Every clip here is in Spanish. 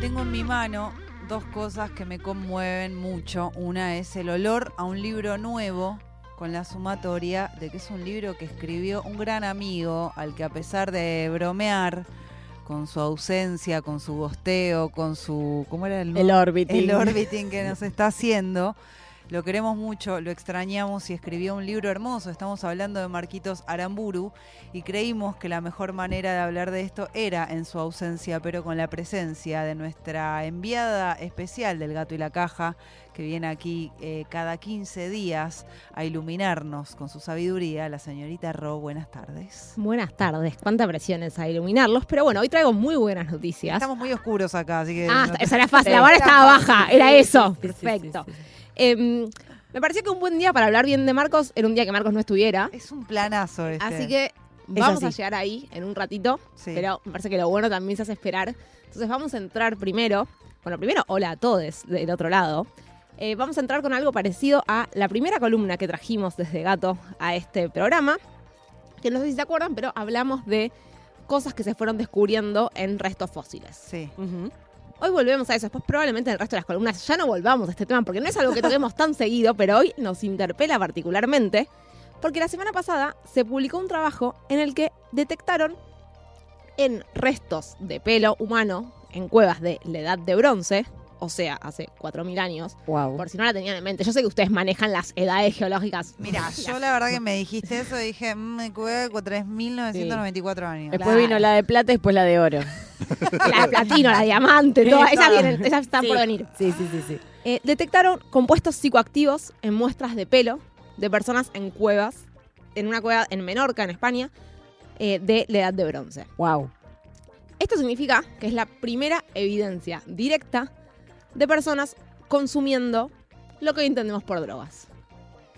Tengo en mi mano dos cosas que me conmueven mucho. Una es el olor a un libro nuevo con la sumatoria de que es un libro que escribió un gran amigo al que a pesar de bromear con su ausencia, con su bosteo, con su... ¿Cómo era el El orbiting. el orbiting que nos está haciendo. Lo queremos mucho, lo extrañamos y escribió un libro hermoso. Estamos hablando de Marquitos Aramburu y creímos que la mejor manera de hablar de esto era en su ausencia, pero con la presencia de nuestra enviada especial del Gato y la Caja, que viene aquí eh, cada 15 días a iluminarnos con su sabiduría, la señorita Ro. Buenas tardes. Buenas tardes, cuánta presión es a iluminarlos, pero bueno, hoy traigo muy buenas noticias. Estamos muy oscuros acá, así que... Ah, no- esa era fácil, la vara estaba baja, era eso. Sí, sí, sí, Perfecto. sí, Em, me pareció que un buen día para hablar bien de Marcos era un día que Marcos no estuviera, Es un planazo este. así que vamos a llegar ahí en un ratito, Sí. pero me parece que lo bueno también se hace esperar. Entonces vamos a entrar primero, bueno, primero, hola a todos del otro lado. Eh, vamos a entrar con algo parecido a la primera columna que trajimos desde Gato a este programa, que no sé si se acuerdan, pero hablamos de cosas que se fueron descubriendo en restos fósiles. Sí. Ujú. Hoy volvemos a eso, después probablemente en el resto de las columnas ya no volvamos a este tema, porque no es algo que toquemos tan seguido, pero hoy nos interpela particularmente, porque la semana pasada se publicó un trabajo en el que detectaron en restos de pelo humano en cuevas de la edad de bronce, o sea, hace 4.000 años, Wow. por si no la tenían en mente. Yo sé que ustedes manejan las edades geológicas. Mira, yo la verdad que me dijiste eso y dije, mm, me cueve con 3.994 años. Después Claro. vino la de plata y después la de oro. La de platino, la de diamante, Sí, todas, esas, vienen, esas están Sí. por venir. Sí, sí, sí, sí. Eh, detectaron compuestos psicoactivos en muestras de pelo de personas en cuevas, en una cueva en Menorca, en España, eh, de la edad de bronce. Wow. Esto significa que es la primera evidencia directa de personas consumiendo lo que hoy entendemos por drogas.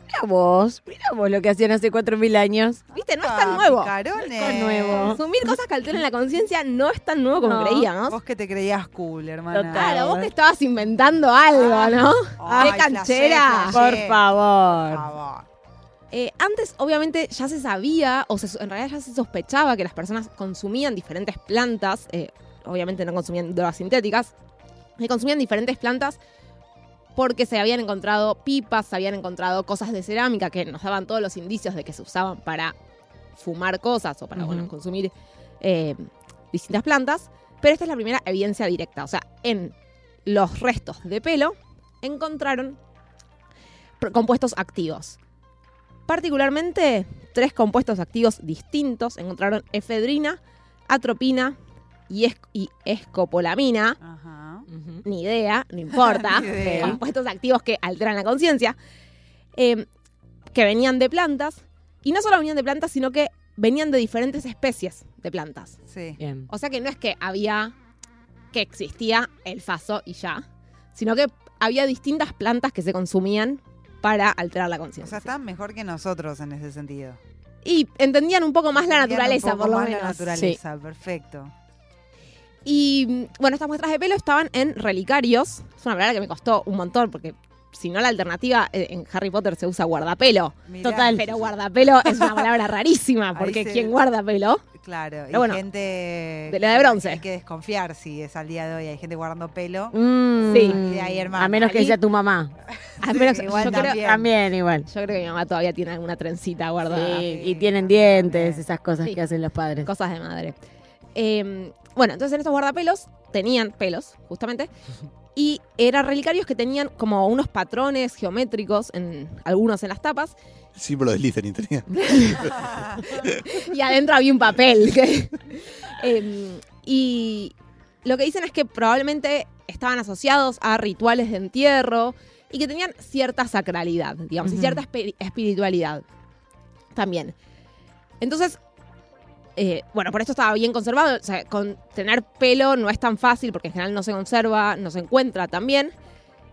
Mira vos, mira vos lo que hacían hace 4.000 años. ¿Viste? No es Ah, tan nuevo. picarones. No es tan nuevo. Consumir cosas que alteren la conciencia no es tan nuevo como No. creíamos. Vos que te creías cool, hermana. Total. Claro, vos te estabas inventando algo, ¿no? Ay, ¡Qué canchera! flashé, flashé. Por favor. Por favor. Eh, antes, obviamente, ya se sabía, o se- en realidad ya se sospechaba que las personas consumían diferentes plantas, eh, obviamente no consumían drogas sintéticas, que consumían diferentes plantas porque se habían encontrado pipas, se habían encontrado cosas de cerámica que nos daban todos los indicios de que se usaban para fumar cosas o para bueno, consumir eh, distintas plantas. Pero esta es la primera evidencia directa. O sea, en los restos de pelo encontraron compuestos activos. Particularmente, tres compuestos activos distintos encontraron efedrina, atropina y, y escopolamina. Ajá. Ni idea, no importa. Idea. Compuestos activos que alteran la conciencia. eh, que venían de plantas. Y no solo venían de plantas, sino que venían de diferentes especies de plantas. Sí. Bien. O sea que no es que había. que existía el faso y ya. Sino que había distintas plantas que se consumían para alterar la O sea, conciencia. están mejor que nosotros en ese sentido. Y entendían un poco más la Entendían un naturaleza, poco por lo más menos. La naturaleza, perfecto. Y bueno, estas muestras de pelo estaban en relicarios. Es una palabra que me costó un montón porque si no la alternativa eh, en Harry Potter se usa guardapelo. Mirá, Total. Pero guardapelo es una palabra rarísima porque se- ¿quién guarda pelo? Claro, y bueno, gente... de la de bronce. Hay que desconfiar si es al día de hoy. Hay gente guardando pelo. Mm, Sí. De ahí, hermano. A menos que sea tu mamá. Al menos Sí, igual yo, creo, también. También igual. yo creo que mi mamá todavía tiene alguna trencita guardada. Sí, Sí, y tienen dientes, esas cosas Sí. que hacen los padres. Cosas de madre. Eh, bueno, entonces en estos guardapelos tenían pelos, justamente. Y eran relicarios que tenían como unos patrones geométricos, en algunos en las tapas, Símbolo de Slytherin tenía. y adentro había un papel. que- Em, y lo que dicen es que probablemente estaban asociados a rituales de entierro y que tenían cierta sacralidad, digamos, y cierta espi- espiritualidad también. Entonces, eh, bueno, por esto estaba bien conservado. O sea, con tener pelo no es tan fácil porque en general no se conserva, no se encuentra tan bien.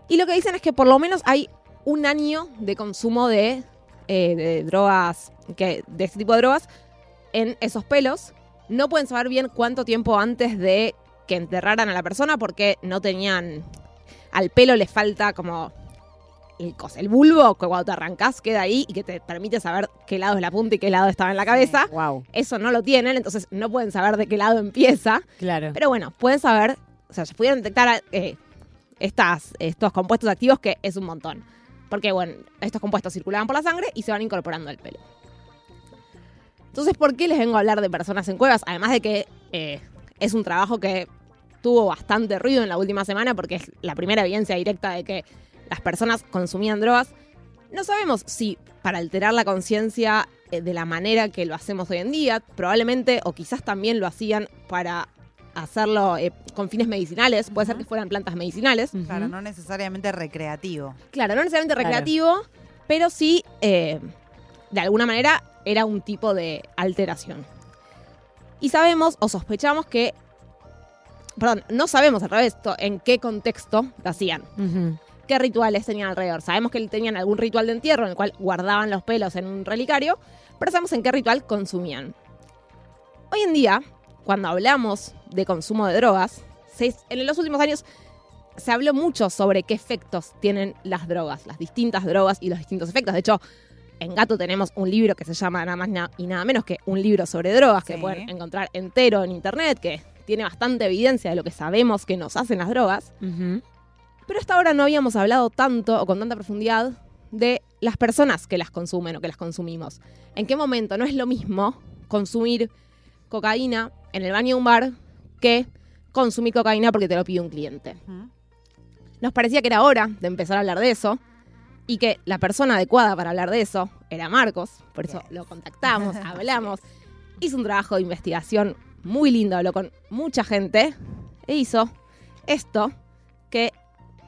Y lo que dicen es que por lo menos hay un año de consumo de, eh, de drogas, que, de este tipo de drogas, en esos pelos. No pueden saber bien cuánto tiempo antes de que enterraran a la persona porque no tenían... Al pelo le falta como el, bulbo que cuando te arrancás queda ahí y que te permite saber qué lado es la punta y qué lado estaba en la cabeza. Wow, Eso no lo tienen, entonces no pueden saber de qué lado empieza. claro. Pero bueno, pueden saber o sea, se pudieron detectar eh, estas, estos compuestos activos, que es un montón. Porque, bueno, estos compuestos circulaban por la sangre y se van incorporando al pelo. Entonces, ¿por qué les vengo a hablar de personas en cuevas? Además de que eh, es un trabajo que tuvo bastante ruido en la última semana porque es la primera evidencia directa de que las personas consumían drogas. No sabemos si para alterar la conciencia eh, de la manera que lo hacemos hoy en día, probablemente o quizás también lo hacían para hacerlo eh, con fines medicinales, puede ser que fueran plantas medicinales. Claro, no necesariamente recreativo. Claro, no necesariamente Claro. recreativo, pero sí, eh, de alguna manera, era un tipo de alteración. Y sabemos o sospechamos que, perdón, no sabemos al revés en qué contexto lo hacían. Qué rituales tenían alrededor. Sabemos que tenían algún ritual de entierro en el cual guardaban los pelos en un relicario, pero sabemos en qué ritual consumían. Hoy en día, cuando hablamos de consumo de drogas, se- en los últimos años se habló mucho sobre qué efectos tienen las drogas, las distintas drogas y los distintos efectos. De hecho, en Gato tenemos un libro que se llama nada más y nada menos que un libro sobre drogas que Sí. pueden encontrar entero en internet, que tiene bastante evidencia de lo que sabemos que nos hacen las drogas. Ujú. Pero hasta ahora no habíamos hablado tanto o con tanta profundidad de las personas que las consumen o que las consumimos. ¿En qué momento? No es lo mismo consumir cocaína en el baño de un bar que consumir cocaína porque te lo pide un cliente. Nos parecía que era hora de empezar a hablar de eso y que la persona adecuada para hablar de eso era Marcos, por eso Yes. lo contactamos, hablamos, hizo un trabajo de investigación muy lindo, habló con mucha gente e hizo esto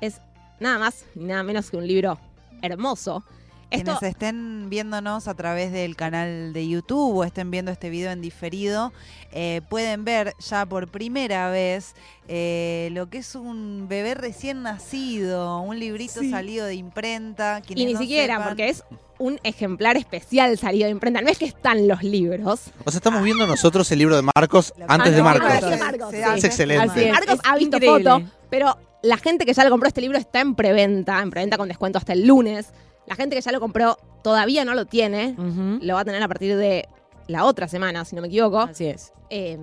es nada más ni nada menos que un libro hermoso. Esto, Quienes estén viéndonos a través del canal de YouTube o estén viendo este video en diferido, eh, pueden ver ya por primera vez eh, lo que es un bebé recién nacido, un librito salido de imprenta. y quienes ni no siquiera, sepan- porque es un ejemplar especial salido de imprenta. No es que están los libros. O sea, estamos viendo nosotros el libro de Marcos antes de Marcos. Marcos, sí. Es excelente. Así es. Marcos ha visto increíble. foto, pero la gente que ya lo compró este libro está en preventa, en preventa con descuento hasta el lunes. La gente que ya lo compró todavía no lo tiene, lo va a tener a partir de la otra semana, si no me equivoco. Así es. Eh,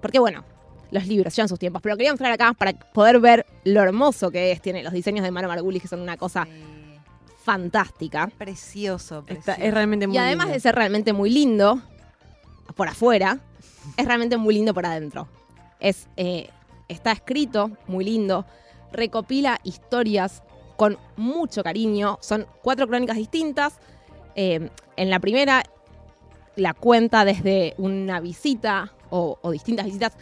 porque bueno, los libros llevan sus tiempos, pero quería mostrar acá para poder ver lo hermoso que es. Tiene los diseños de Maro Margulis que son una cosa Sí. fantástica. Precioso, Está- precioso. es realmente muy Y además lindo. de ser realmente muy lindo por afuera, es realmente muy lindo por adentro. Es, eh, está escrito muy lindo, recopila historias con mucho cariño. Son cuatro crónicas distintas. Eh, en la primera la cuenta desde una visita o, distintas visitas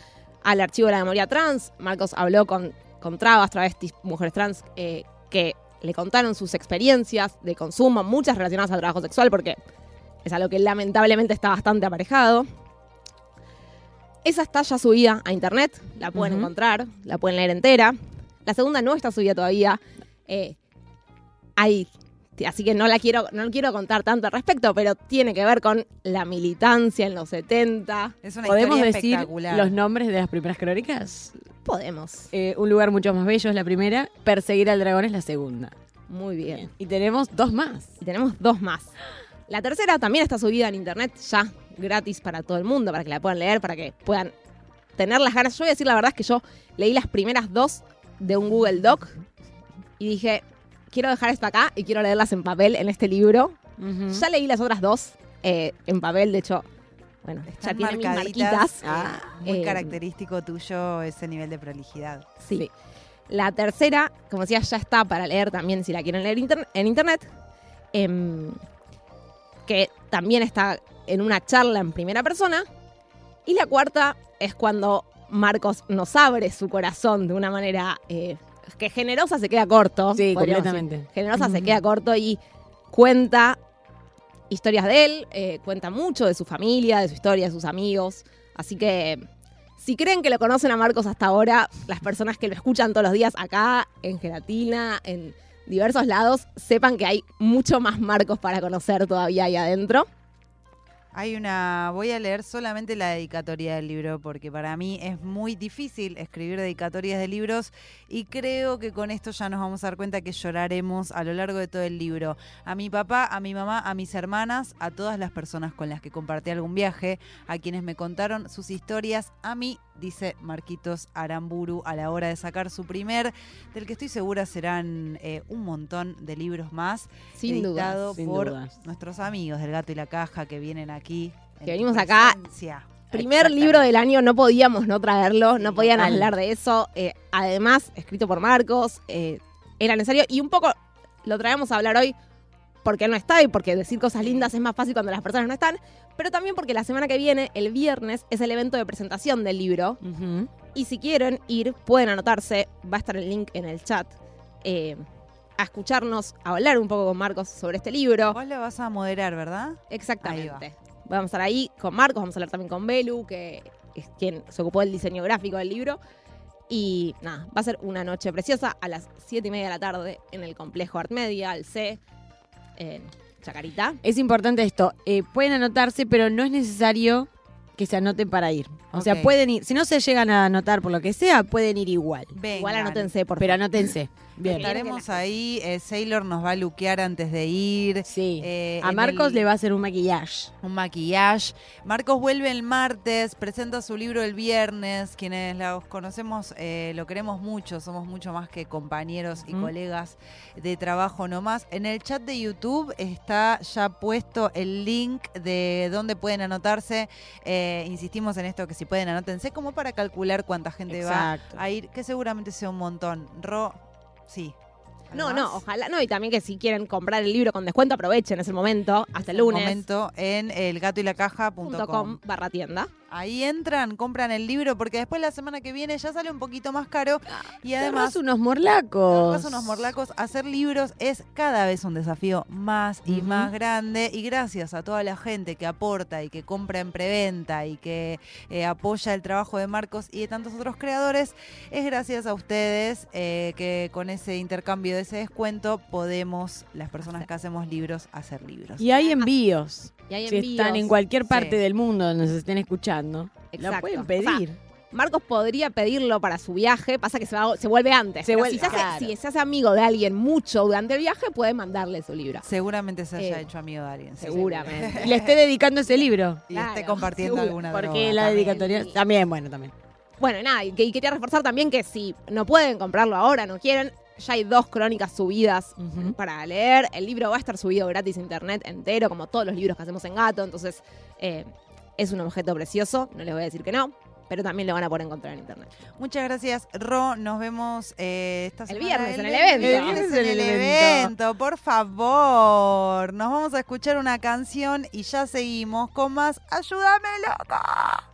al archivo de la memoria trans. Marcos habló con, con trabas, travestis, mujeres trans eh, que le contaron sus experiencias de consumo, muchas relacionadas al trabajo sexual, porque es algo que lamentablemente está bastante aparejado. Esa está ya subida a internet, la pueden encontrar, la pueden leer entera. La segunda no está subida todavía. eh, hay, así que no la quiero, no quiero contar tanto al respecto, pero tiene que ver con la militancia en los 70. Es una ¿Podemos historia decir espectacular. los nombres de las primeras crónicas? Podemos. Eh, un lugar mucho más bello es la primera, Perseguir al dragón es la segunda. Muy bien. Y tenemos dos más. Y tenemos dos más. La tercera también está subida en internet ya gratis para todo el mundo, para que la puedan leer, para que puedan tener las ganas. Yo voy a decir la verdad es que yo leí las primeras dos de un Google Doc y dije, quiero dejar esto acá y quiero leerlas en papel en este libro. Ya leí las otras dos eh, en papel, de hecho, bueno, Están ya tiene mis marquitas. eh, Ah, muy eh, característico tuyo ese nivel de prolijidad. Sí. La tercera, como decía, ya está para leer también si la quieren leer en internet. Que también está en una charla en primera persona. Y la cuarta es cuando Marcos nos abre su corazón de una manera eh, que generosa se queda corto. Sí, completamente. decir. Generosa se queda corto y cuenta historias de él, eh, cuenta mucho de su familia, de su historia, de sus amigos. Así que si creen que lo conocen a Marcos hasta ahora, las personas que lo escuchan todos los días acá, en Gelatina, en diversos lados, sepan que hay mucho más Marcos para conocer todavía ahí adentro. Hay una, voy a leer solamente la dedicatoria del libro porque para mí es muy difícil escribir dedicatorias de libros y creo que con esto ya nos vamos a dar cuenta que lloraremos a lo largo de todo el libro. A mi papá, a mi mamá, a mis hermanas, a todas las personas con las que compartí algún viaje, a quienes me contaron sus historias, a mí, dice Marquitos Aramburu, a la hora de sacar su primer, del que estoy segura serán eh, un montón de libros más, Sin duda. editado sin por dudas. nuestros amigos del Gato y la Caja que vienen aquí. Que venimos acá. Primer libro del año, no podíamos no traerlo, no podían total. hablar de eso. Eh, además, escrito por Marcos, eh, era necesario. Y un poco lo traemos a hablar hoy porque no está y porque decir cosas lindas es más fácil cuando las personas no están. Pero también porque la semana que viene, el viernes, es el evento de presentación del libro. Y si quieren ir, pueden anotarse. Va a estar el link en el chat. eh, a escucharnos, a hablar un poco con Marcos sobre este libro. Vos lo vas a moderar, ¿verdad? Exactamente. Vamos a estar ahí con Marcos, vamos a hablar también con Belu, que es quien se ocupó del diseño gráfico del libro. Y nada, va a ser una noche preciosa a las 7 y media de la tarde en el complejo Art Media, al C, en Chacarita. Es importante esto. eh, pueden anotarse, pero no es necesario que se anoten para ir. O sea, pueden ir. Si no se llegan a anotar por lo que sea, pueden ir igual. Vengan. Igual anótense, por Pero favor. anótense. Bien. Estaremos ahí. eh, Sailor nos va a luquear antes de ir. Sí. eh, a en Marcos el- le va a hacer un maquillaje. un maquillaje. Marcos vuelve el martes, presenta su libro el viernes. Quienes los conocemos eh, lo queremos mucho, somos mucho más que compañeros y colegas de trabajo nomás. En el chat de YouTube está ya puesto el link de dónde pueden anotarse. Eh, insistimos en esto que si pueden anótense como para calcular cuánta gente va a ir, que seguramente sea un montón. Ro, sí. No, ¿Algo no, ojalá. No, y también que si quieren comprar el libro con descuento, aprovechen ese momento, hasta el Un lunes. momento en elgatoylacaja.com. barra tienda. Ahí entran, compran el libro, porque después la semana que viene ya sale un poquito más caro. Y Te además, unos morlacos. unos morlacos. Hacer libros es cada vez un desafío más y más grande. Y gracias a toda la gente que aporta y que compra en preventa y que eh, apoya el trabajo de Marcos y de tantos otros creadores, es gracias a ustedes eh, que con ese intercambio de ese descuento podemos, las personas que hacemos libros, hacer libros. Y hay envíos. Y hay si están en cualquier parte Sí. del mundo donde se estén escuchando, la Exacto. pueden O sea, pedir. Marcos podría pedirlo para su viaje, pasa que se, va- se vuelve antes. Se Pero vuelve- si, se hace, claro. si se hace amigo de alguien mucho durante el viaje, puede mandarle su libro. Seguramente se haya Eh, hecho amigo de alguien. Seguramente. Y le esté dedicando ese libro. Y Claro, esté compartiendo seguro, alguna Porque droga la también. dedicatoria también, bueno, también. Bueno, nada, y, que- y quería reforzar también que si no pueden comprarlo ahora, no quieren, ya hay dos crónicas subidas para leer. El libro va a estar subido gratis a internet entero, como todos los libros que hacemos en Gato. Entonces, eh, es un objeto precioso, no les voy a decir que no, pero también lo van a poder encontrar en internet. Muchas gracias, Ro. Nos vemos eh, esta El viernes en el evento. en El viernes en el evento. evento, por favor. Nos vamos a escuchar una canción y ya seguimos con más Ayúdame, loco.